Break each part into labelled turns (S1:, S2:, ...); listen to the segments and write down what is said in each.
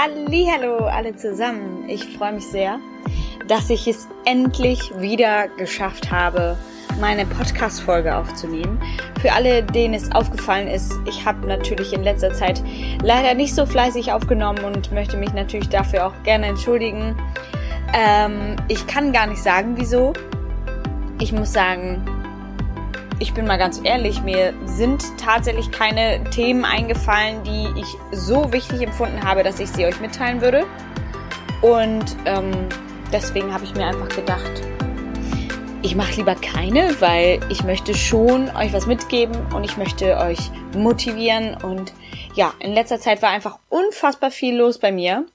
S1: Hallo alle zusammen. Ich freue mich sehr, dass ich es endlich wieder geschafft habe, meine Podcast-Folge aufzunehmen. Für alle, denen es aufgefallen ist, ich habe natürlich in letzter Zeit leider nicht so fleißig aufgenommen und möchte mich natürlich dafür auch gerne entschuldigen. Ähm, ich kann gar nicht sagen, wieso. Ich muss sagen, ich bin mal ganz ehrlich, mir sind tatsächlich keine Themen eingefallen, die ich so wichtig empfunden habe, dass ich sie euch mitteilen würde. Und ähm, deswegen habe ich mir einfach gedacht, ich mache lieber keine, weil ich möchte schon euch was mitgeben und ich möchte euch motivieren. Und ja, in letzter Zeit war einfach unfassbar viel los bei mir.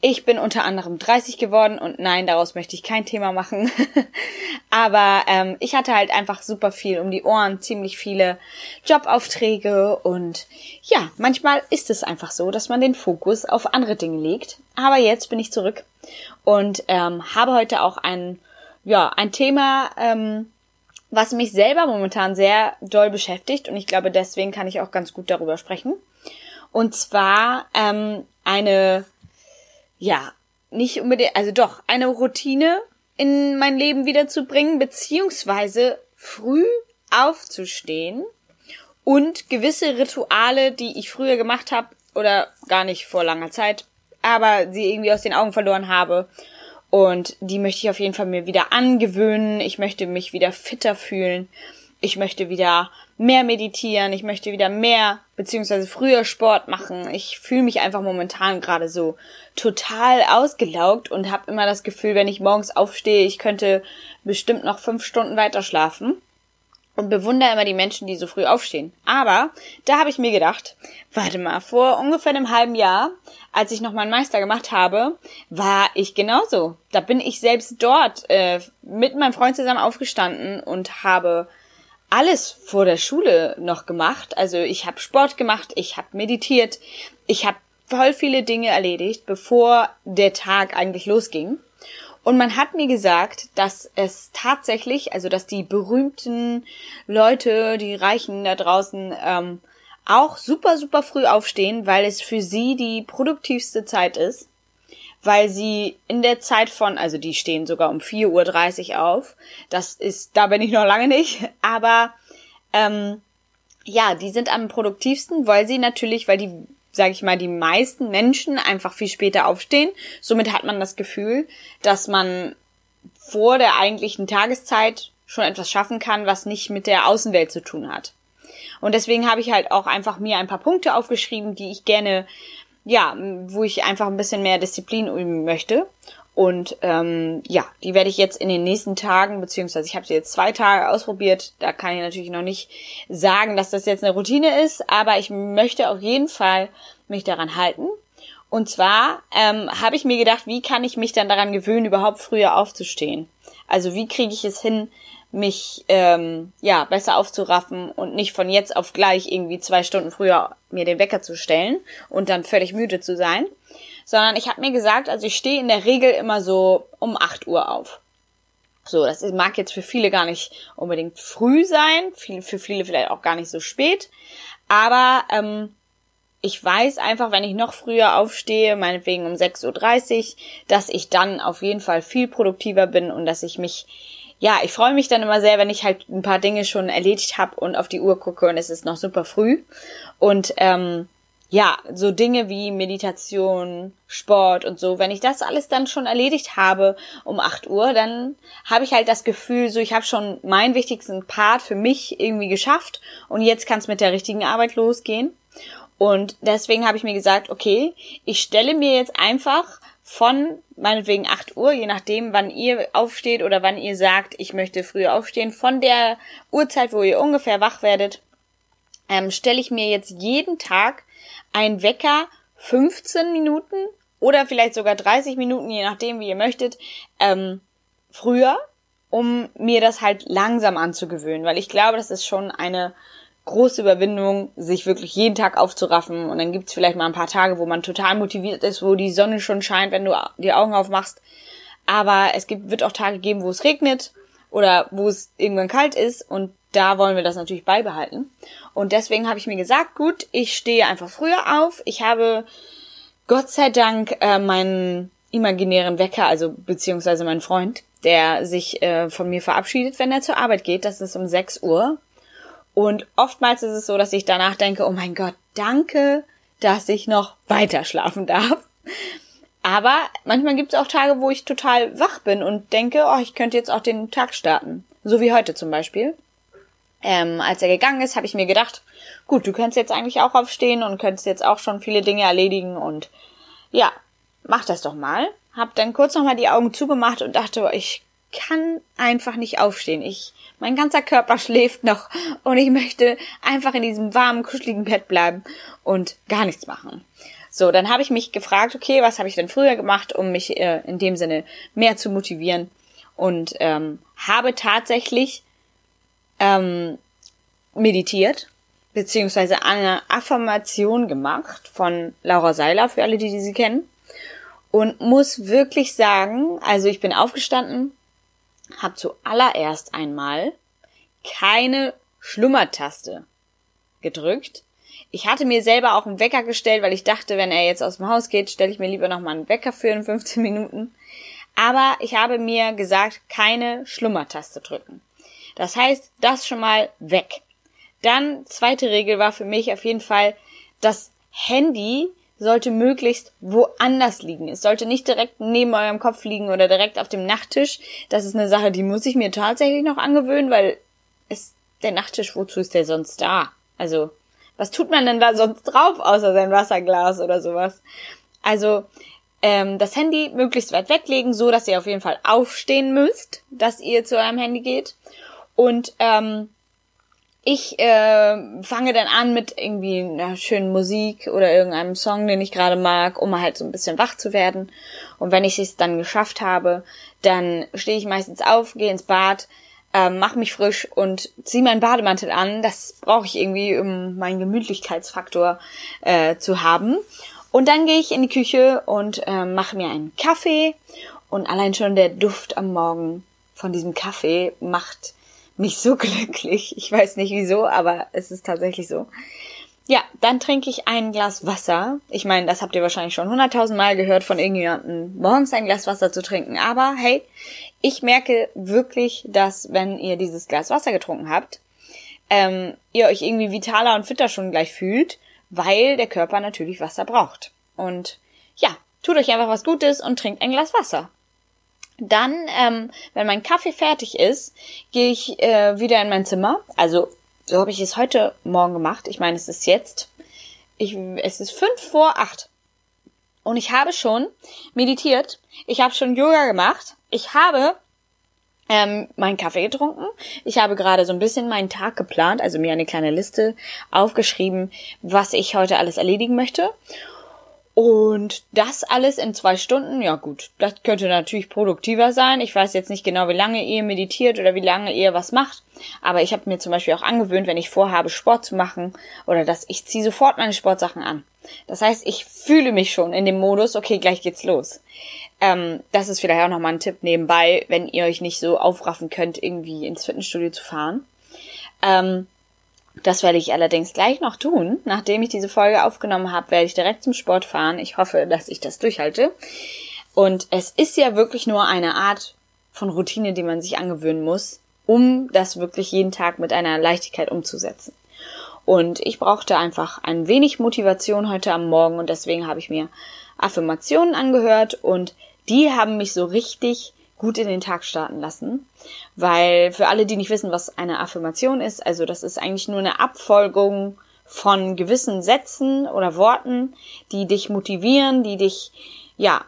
S1: Ich bin unter anderem 30 geworden und nein, daraus möchte ich kein Thema machen. Aber ähm, ich hatte halt einfach super viel um die Ohren, ziemlich viele Jobaufträge und ja, manchmal ist es einfach so, dass man den Fokus auf andere Dinge legt. Aber jetzt bin ich zurück und ähm, habe heute auch ein, ja, ein Thema, ähm, was mich selber momentan sehr doll beschäftigt und ich glaube, deswegen kann ich auch ganz gut darüber sprechen. Und zwar ähm, eine ja, nicht unbedingt, also doch, eine Routine in mein Leben wiederzubringen, beziehungsweise früh aufzustehen und gewisse Rituale, die ich früher gemacht habe oder gar nicht vor langer Zeit, aber sie irgendwie aus den Augen verloren habe. Und die möchte ich auf jeden Fall mir wieder angewöhnen. Ich möchte mich wieder fitter fühlen ich möchte wieder mehr meditieren, ich möchte wieder mehr beziehungsweise früher Sport machen. Ich fühle mich einfach momentan gerade so total ausgelaugt und habe immer das Gefühl, wenn ich morgens aufstehe, ich könnte bestimmt noch fünf Stunden weiter schlafen und bewundere immer die Menschen, die so früh aufstehen. Aber da habe ich mir gedacht, warte mal, vor ungefähr einem halben Jahr, als ich noch meinen Meister gemacht habe, war ich genauso. Da bin ich selbst dort äh, mit meinem Freund zusammen aufgestanden und habe alles vor der Schule noch gemacht. Also ich habe Sport gemacht, ich habe meditiert, ich habe voll viele Dinge erledigt, bevor der Tag eigentlich losging. Und man hat mir gesagt, dass es tatsächlich, also dass die berühmten Leute, die Reichen da draußen, ähm, auch super, super früh aufstehen, weil es für sie die produktivste Zeit ist weil sie in der Zeit von, also die stehen sogar um 4.30 Uhr auf. Das ist, da bin ich noch lange nicht, aber ähm, ja, die sind am produktivsten, weil sie natürlich, weil die, sage ich mal, die meisten Menschen einfach viel später aufstehen. Somit hat man das Gefühl, dass man vor der eigentlichen Tageszeit schon etwas schaffen kann, was nicht mit der Außenwelt zu tun hat. Und deswegen habe ich halt auch einfach mir ein paar Punkte aufgeschrieben, die ich gerne ja, wo ich einfach ein bisschen mehr Disziplin üben möchte. Und ähm, ja, die werde ich jetzt in den nächsten Tagen, beziehungsweise ich habe sie jetzt zwei Tage ausprobiert. Da kann ich natürlich noch nicht sagen, dass das jetzt eine Routine ist, aber ich möchte auf jeden Fall mich daran halten. Und zwar ähm, habe ich mir gedacht, wie kann ich mich dann daran gewöhnen, überhaupt früher aufzustehen? Also wie kriege ich es hin, mich ähm, ja besser aufzuraffen und nicht von jetzt auf gleich irgendwie zwei Stunden früher mir den Wecker zu stellen und dann völlig müde zu sein, sondern ich habe mir gesagt, also ich stehe in der Regel immer so um 8 Uhr auf. So, das mag jetzt für viele gar nicht unbedingt früh sein, für viele vielleicht auch gar nicht so spät, aber ähm, ich weiß einfach, wenn ich noch früher aufstehe, meinetwegen um 6.30 Uhr, dass ich dann auf jeden Fall viel produktiver bin und dass ich mich ja, ich freue mich dann immer sehr, wenn ich halt ein paar Dinge schon erledigt habe und auf die Uhr gucke und es ist noch super früh. Und ähm, ja, so Dinge wie Meditation, Sport und so, wenn ich das alles dann schon erledigt habe um 8 Uhr, dann habe ich halt das Gefühl, so ich habe schon meinen wichtigsten Part für mich irgendwie geschafft und jetzt kann es mit der richtigen Arbeit losgehen. Und deswegen habe ich mir gesagt, okay, ich stelle mir jetzt einfach von meinetwegen 8 Uhr, je nachdem, wann ihr aufsteht oder wann ihr sagt, ich möchte früher aufstehen, von der Uhrzeit, wo ihr ungefähr wach werdet, ähm, stelle ich mir jetzt jeden Tag einen Wecker 15 Minuten oder vielleicht sogar 30 Minuten, je nachdem, wie ihr möchtet, ähm, früher, um mir das halt langsam anzugewöhnen, weil ich glaube, das ist schon eine große Überwindung, sich wirklich jeden Tag aufzuraffen. Und dann gibt's vielleicht mal ein paar Tage, wo man total motiviert ist, wo die Sonne schon scheint, wenn du die Augen aufmachst. Aber es gibt, wird auch Tage geben, wo es regnet oder wo es irgendwann kalt ist. Und da wollen wir das natürlich beibehalten. Und deswegen habe ich mir gesagt, gut, ich stehe einfach früher auf. Ich habe Gott sei Dank äh, meinen imaginären Wecker, also beziehungsweise meinen Freund, der sich äh, von mir verabschiedet, wenn er zur Arbeit geht. Das ist um 6 Uhr. Und oftmals ist es so, dass ich danach denke, oh mein Gott, danke, dass ich noch weiter schlafen darf. Aber manchmal gibt es auch Tage, wo ich total wach bin und denke, oh, ich könnte jetzt auch den Tag starten. So wie heute zum Beispiel. Ähm, als er gegangen ist, habe ich mir gedacht, gut, du könntest jetzt eigentlich auch aufstehen und könntest jetzt auch schon viele Dinge erledigen und ja, mach das doch mal. Hab dann kurz nochmal die Augen zugemacht und dachte, ich kann einfach nicht aufstehen. Ich, mein ganzer Körper schläft noch und ich möchte einfach in diesem warmen, kuscheligen Bett bleiben und gar nichts machen. So, dann habe ich mich gefragt, okay, was habe ich denn früher gemacht, um mich äh, in dem Sinne mehr zu motivieren und ähm, habe tatsächlich ähm, meditiert beziehungsweise eine Affirmation gemacht von Laura Seiler für alle, die, die sie kennen und muss wirklich sagen, also ich bin aufgestanden, habe zuallererst einmal keine Schlummertaste gedrückt. Ich hatte mir selber auch einen Wecker gestellt, weil ich dachte, wenn er jetzt aus dem Haus geht, stelle ich mir lieber nochmal einen Wecker für in 15 Minuten. Aber ich habe mir gesagt, keine Schlummertaste drücken. Das heißt, das schon mal weg. Dann, zweite Regel war für mich auf jeden Fall, das Handy sollte möglichst woanders liegen. Es sollte nicht direkt neben eurem Kopf liegen oder direkt auf dem Nachttisch. Das ist eine Sache, die muss ich mir tatsächlich noch angewöhnen, weil ist der Nachttisch, wozu ist der sonst da? Also, was tut man denn da sonst drauf, außer sein Wasserglas oder sowas? Also, ähm, das Handy möglichst weit weglegen, so dass ihr auf jeden Fall aufstehen müsst, dass ihr zu eurem Handy geht. Und ähm, ich äh, fange dann an mit irgendwie einer schönen Musik oder irgendeinem Song, den ich gerade mag, um halt so ein bisschen wach zu werden. Und wenn ich es dann geschafft habe, dann stehe ich meistens auf, gehe ins Bad, äh, mache mich frisch und ziehe meinen Bademantel an. Das brauche ich irgendwie, um meinen Gemütlichkeitsfaktor äh, zu haben. Und dann gehe ich in die Küche und äh, mache mir einen Kaffee. Und allein schon der Duft am Morgen von diesem Kaffee macht mich so glücklich. Ich weiß nicht wieso, aber es ist tatsächlich so. Ja, dann trinke ich ein Glas Wasser. Ich meine, das habt ihr wahrscheinlich schon hunderttausend Mal gehört von irgendjemandem, morgens ein Glas Wasser zu trinken. Aber hey, ich merke wirklich, dass wenn ihr dieses Glas Wasser getrunken habt, ähm, ihr euch irgendwie vitaler und fitter schon gleich fühlt, weil der Körper natürlich Wasser braucht. Und ja, tut euch einfach was Gutes und trinkt ein Glas Wasser. Dann, ähm, wenn mein Kaffee fertig ist, gehe ich äh, wieder in mein Zimmer. Also so habe ich es heute Morgen gemacht. Ich meine, es ist jetzt, ich, es ist fünf vor acht. Und ich habe schon meditiert. Ich habe schon Yoga gemacht. Ich habe ähm, meinen Kaffee getrunken. Ich habe gerade so ein bisschen meinen Tag geplant, also mir eine kleine Liste aufgeschrieben, was ich heute alles erledigen möchte. Und das alles in zwei Stunden, ja gut, das könnte natürlich produktiver sein. Ich weiß jetzt nicht genau, wie lange ihr meditiert oder wie lange ihr was macht. Aber ich habe mir zum Beispiel auch angewöhnt, wenn ich vorhabe, Sport zu machen oder dass ich ziehe sofort meine Sportsachen an. Das heißt, ich fühle mich schon in dem Modus, okay, gleich geht's los. Ähm, das ist vielleicht auch nochmal ein Tipp nebenbei, wenn ihr euch nicht so aufraffen könnt, irgendwie ins Fitnessstudio zu fahren. Ähm, das werde ich allerdings gleich noch tun. Nachdem ich diese Folge aufgenommen habe, werde ich direkt zum Sport fahren. Ich hoffe, dass ich das durchhalte. Und es ist ja wirklich nur eine Art von Routine, die man sich angewöhnen muss, um das wirklich jeden Tag mit einer Leichtigkeit umzusetzen. Und ich brauchte einfach ein wenig Motivation heute am Morgen und deswegen habe ich mir Affirmationen angehört und die haben mich so richtig gut in den Tag starten lassen. Weil für alle, die nicht wissen, was eine Affirmation ist, also das ist eigentlich nur eine Abfolgung von gewissen Sätzen oder Worten, die dich motivieren, die dich, ja,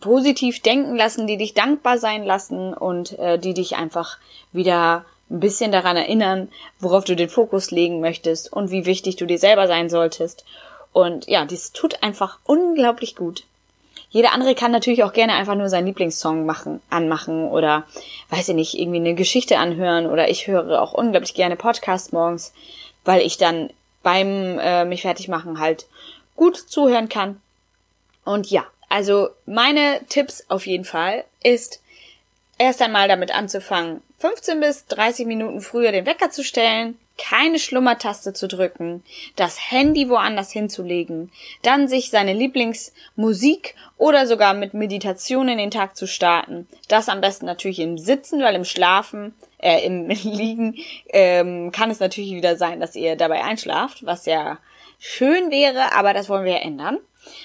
S1: positiv denken lassen, die dich dankbar sein lassen und äh, die dich einfach wieder ein bisschen daran erinnern, worauf du den Fokus legen möchtest und wie wichtig du dir selber sein solltest. Und ja, dies tut einfach unglaublich gut. Jeder andere kann natürlich auch gerne einfach nur seinen Lieblingssong machen, anmachen oder, weiß ich nicht, irgendwie eine Geschichte anhören oder ich höre auch unglaublich gerne Podcasts morgens, weil ich dann beim äh, mich fertig machen halt gut zuhören kann. Und ja, also meine Tipps auf jeden Fall ist erst einmal damit anzufangen, 15 bis 30 Minuten früher den Wecker zu stellen, keine Schlummertaste zu drücken, das Handy woanders hinzulegen, dann sich seine Lieblingsmusik oder sogar mit Meditation in den Tag zu starten. Das am besten natürlich im Sitzen, weil im Schlafen, äh, im Liegen ähm, kann es natürlich wieder sein, dass ihr dabei einschlaft, was ja schön wäre, aber das wollen wir ja ändern.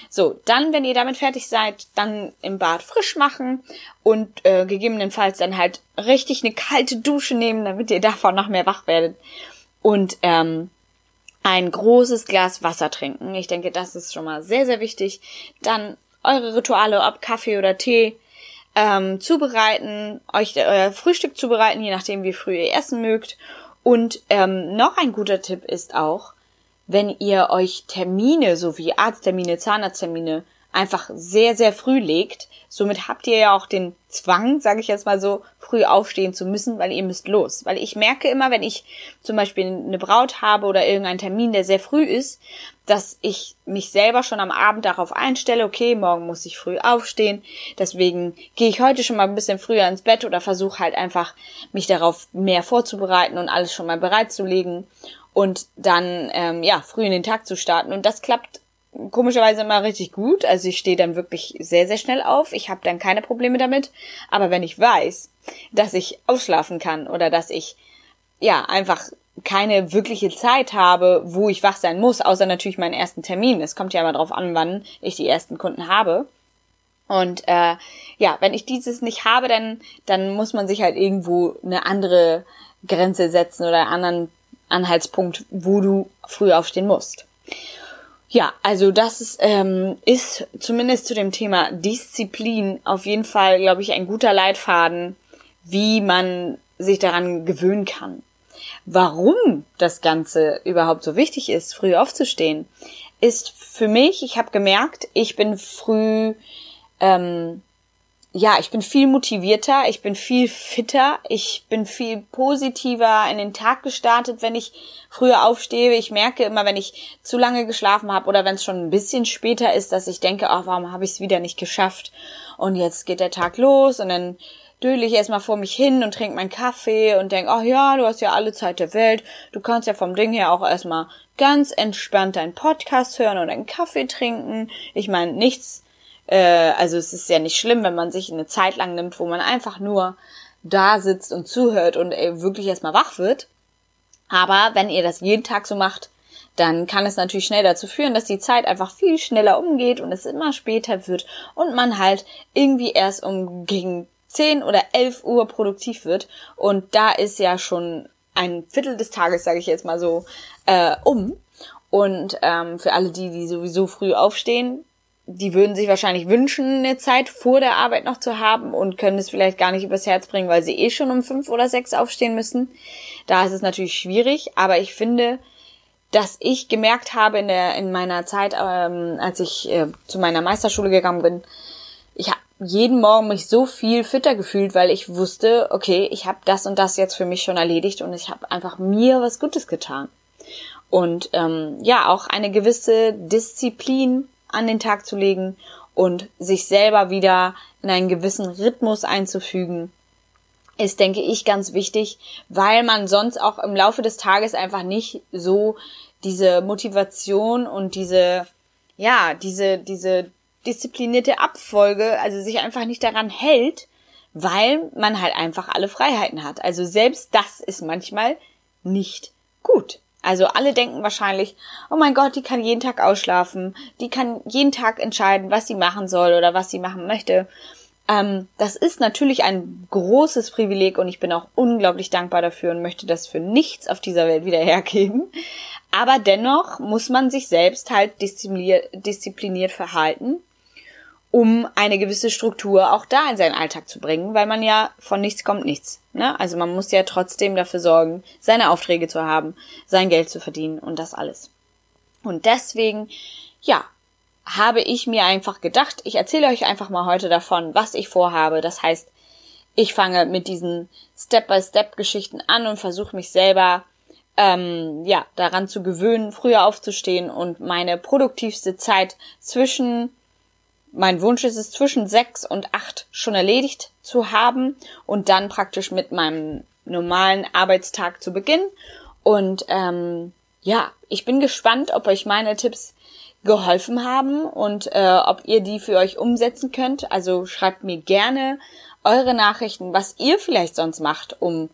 S1: So, dann, wenn ihr damit fertig seid, dann im Bad frisch machen und äh, gegebenenfalls dann halt richtig eine kalte Dusche nehmen, damit ihr davon noch mehr wach werdet und ähm, ein großes Glas Wasser trinken. Ich denke, das ist schon mal sehr, sehr wichtig. Dann eure Rituale, ob Kaffee oder Tee, ähm, zubereiten, euch euer Frühstück zubereiten, je nachdem, wie früh ihr essen mögt. Und ähm, noch ein guter Tipp ist auch, wenn ihr euch Termine, so wie Arzttermine, Zahnarzttermine, einfach sehr, sehr früh legt. Somit habt ihr ja auch den Zwang, sage ich jetzt mal so, früh aufstehen zu müssen, weil ihr müsst los. Weil ich merke immer, wenn ich zum Beispiel eine Braut habe oder irgendeinen Termin, der sehr früh ist, dass ich mich selber schon am Abend darauf einstelle, okay, morgen muss ich früh aufstehen, deswegen gehe ich heute schon mal ein bisschen früher ins Bett oder versuche halt einfach, mich darauf mehr vorzubereiten und alles schon mal bereitzulegen und dann ähm, ja früh in den Tag zu starten. Und das klappt komischerweise immer richtig gut. Also ich stehe dann wirklich sehr, sehr schnell auf. Ich habe dann keine Probleme damit. Aber wenn ich weiß, dass ich ausschlafen kann oder dass ich ja einfach keine wirkliche Zeit habe, wo ich wach sein muss, außer natürlich meinen ersten Termin. Es kommt ja immer drauf an, wann ich die ersten Kunden habe. Und äh, ja, wenn ich dieses nicht habe, dann, dann muss man sich halt irgendwo eine andere Grenze setzen oder einen anderen Anhaltspunkt, wo du früh aufstehen musst. Ja, also das ist, ähm, ist zumindest zu dem Thema Disziplin auf jeden Fall, glaube ich, ein guter Leitfaden, wie man sich daran gewöhnen kann. Warum das Ganze überhaupt so wichtig ist, früh aufzustehen, ist für mich, ich habe gemerkt, ich bin früh ähm, ja, ich bin viel motivierter, ich bin viel fitter, ich bin viel positiver in den Tag gestartet, wenn ich früher aufstehe. Ich merke immer, wenn ich zu lange geschlafen habe oder wenn es schon ein bisschen später ist, dass ich denke, ach, warum habe ich es wieder nicht geschafft? Und jetzt geht der Tag los und dann dödel ich erstmal vor mich hin und trinke meinen Kaffee und denk, ach ja, du hast ja alle Zeit der Welt, du kannst ja vom Ding her auch erstmal ganz entspannt deinen Podcast hören und einen Kaffee trinken. Ich meine, nichts äh, also es ist ja nicht schlimm, wenn man sich eine Zeit lang nimmt, wo man einfach nur da sitzt und zuhört und ey, wirklich erstmal wach wird. Aber wenn ihr das jeden Tag so macht, dann kann es natürlich schnell dazu führen, dass die Zeit einfach viel schneller umgeht und es immer später wird und man halt irgendwie erst um gegen 10 oder 11 Uhr produktiv wird. Und da ist ja schon ein Viertel des Tages, sage ich jetzt mal so, äh, um. Und ähm, für alle die, die sowieso früh aufstehen, die würden sich wahrscheinlich wünschen, eine Zeit vor der Arbeit noch zu haben und können es vielleicht gar nicht übers Herz bringen, weil sie eh schon um fünf oder sechs aufstehen müssen. Da ist es natürlich schwierig, aber ich finde, dass ich gemerkt habe in der in meiner Zeit, ähm, als ich äh, zu meiner Meisterschule gegangen bin, ich habe jeden Morgen mich so viel fitter gefühlt, weil ich wusste, okay, ich habe das und das jetzt für mich schon erledigt und ich habe einfach mir was Gutes getan. Und ähm, ja, auch eine gewisse Disziplin an den Tag zu legen und sich selber wieder in einen gewissen Rhythmus einzufügen, ist, denke ich, ganz wichtig, weil man sonst auch im Laufe des Tages einfach nicht so diese Motivation und diese, ja, diese, diese disziplinierte Abfolge, also sich einfach nicht daran hält, weil man halt einfach alle Freiheiten hat. Also selbst das ist manchmal nicht gut. Also alle denken wahrscheinlich, oh mein Gott, die kann jeden Tag ausschlafen, die kann jeden Tag entscheiden, was sie machen soll oder was sie machen möchte. Ähm, das ist natürlich ein großes Privileg und ich bin auch unglaublich dankbar dafür und möchte das für nichts auf dieser Welt wieder hergeben. Aber dennoch muss man sich selbst halt diszipliniert, diszipliniert verhalten um eine gewisse Struktur auch da in seinen Alltag zu bringen, weil man ja von nichts kommt nichts. Ne? Also man muss ja trotzdem dafür sorgen, seine Aufträge zu haben, sein Geld zu verdienen und das alles. Und deswegen, ja, habe ich mir einfach gedacht, ich erzähle euch einfach mal heute davon, was ich vorhabe. Das heißt, ich fange mit diesen Step-by-Step-Geschichten an und versuche mich selber ähm, ja daran zu gewöhnen, früher aufzustehen und meine produktivste Zeit zwischen mein Wunsch ist es, zwischen sechs und acht schon erledigt zu haben und dann praktisch mit meinem normalen Arbeitstag zu beginnen. Und ähm, ja, ich bin gespannt, ob euch meine Tipps geholfen haben und äh, ob ihr die für euch umsetzen könnt. Also schreibt mir gerne eure Nachrichten, was ihr vielleicht sonst macht, um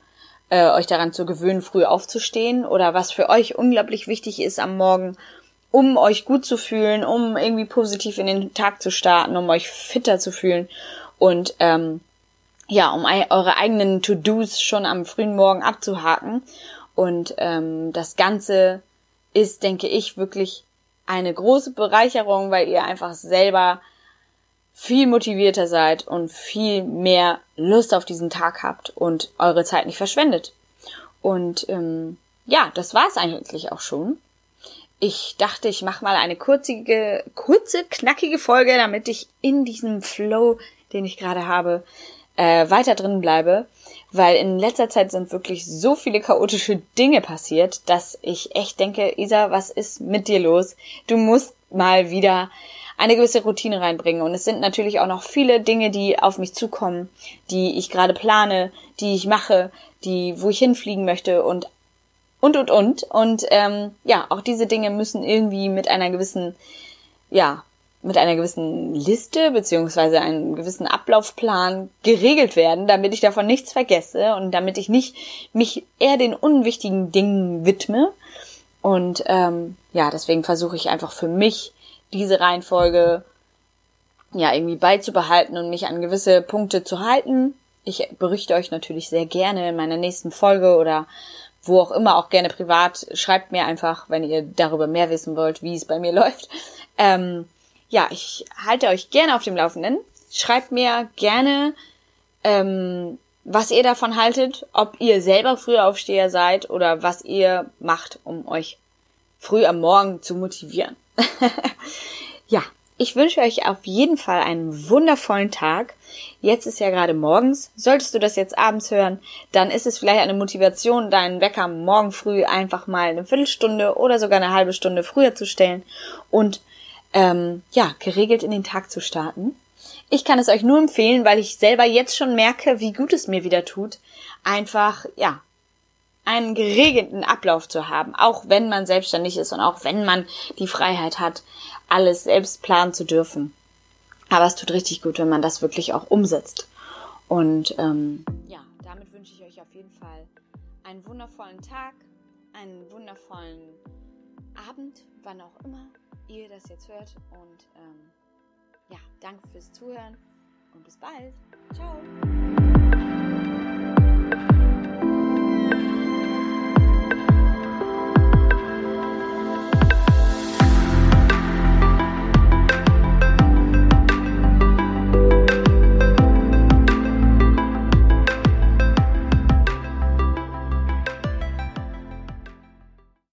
S1: äh, euch daran zu gewöhnen, früh aufzustehen oder was für euch unglaublich wichtig ist am Morgen, um euch gut zu fühlen, um irgendwie positiv in den Tag zu starten, um euch fitter zu fühlen und ähm, ja, um eure eigenen To-Dos schon am frühen Morgen abzuhaken. Und ähm, das Ganze ist, denke ich, wirklich eine große Bereicherung, weil ihr einfach selber viel motivierter seid und viel mehr Lust auf diesen Tag habt und eure Zeit nicht verschwendet. Und ähm, ja, das war's eigentlich auch schon. Ich dachte, ich mache mal eine kurzige, kurze, knackige Folge, damit ich in diesem Flow, den ich gerade habe, äh, weiter drin bleibe, weil in letzter Zeit sind wirklich so viele chaotische Dinge passiert, dass ich echt denke, Isa, was ist mit dir los? Du musst mal wieder eine gewisse Routine reinbringen. Und es sind natürlich auch noch viele Dinge, die auf mich zukommen, die ich gerade plane, die ich mache, die, wo ich hinfliegen möchte und und und und. Und ähm, ja, auch diese Dinge müssen irgendwie mit einer gewissen, ja, mit einer gewissen Liste beziehungsweise einem gewissen Ablaufplan geregelt werden, damit ich davon nichts vergesse und damit ich nicht mich eher den unwichtigen Dingen widme. Und ähm, ja, deswegen versuche ich einfach für mich diese Reihenfolge ja irgendwie beizubehalten und mich an gewisse Punkte zu halten. Ich berichte euch natürlich sehr gerne in meiner nächsten Folge oder wo auch immer, auch gerne privat. Schreibt mir einfach, wenn ihr darüber mehr wissen wollt, wie es bei mir läuft. Ähm, ja, ich halte euch gerne auf dem Laufenden. Schreibt mir gerne, ähm, was ihr davon haltet, ob ihr selber Frühaufsteher seid oder was ihr macht, um euch früh am Morgen zu motivieren. ja, ich wünsche euch auf jeden Fall einen wundervollen Tag. Jetzt ist ja gerade morgens. Solltest du das jetzt abends hören, dann ist es vielleicht eine Motivation, deinen Wecker morgen früh einfach mal eine Viertelstunde oder sogar eine halbe Stunde früher zu stellen und ähm, ja, geregelt in den Tag zu starten. Ich kann es euch nur empfehlen, weil ich selber jetzt schon merke, wie gut es mir wieder tut, einfach, ja, einen geregelten Ablauf zu haben, auch wenn man selbstständig ist und auch wenn man die Freiheit hat, alles selbst planen zu dürfen. Aber es tut richtig gut, wenn man das wirklich auch umsetzt. Und ähm, ja, damit wünsche ich euch auf jeden Fall einen wundervollen Tag, einen wundervollen Abend, wann auch immer ihr das jetzt hört. Und ähm, ja, danke fürs Zuhören und bis bald. Ciao.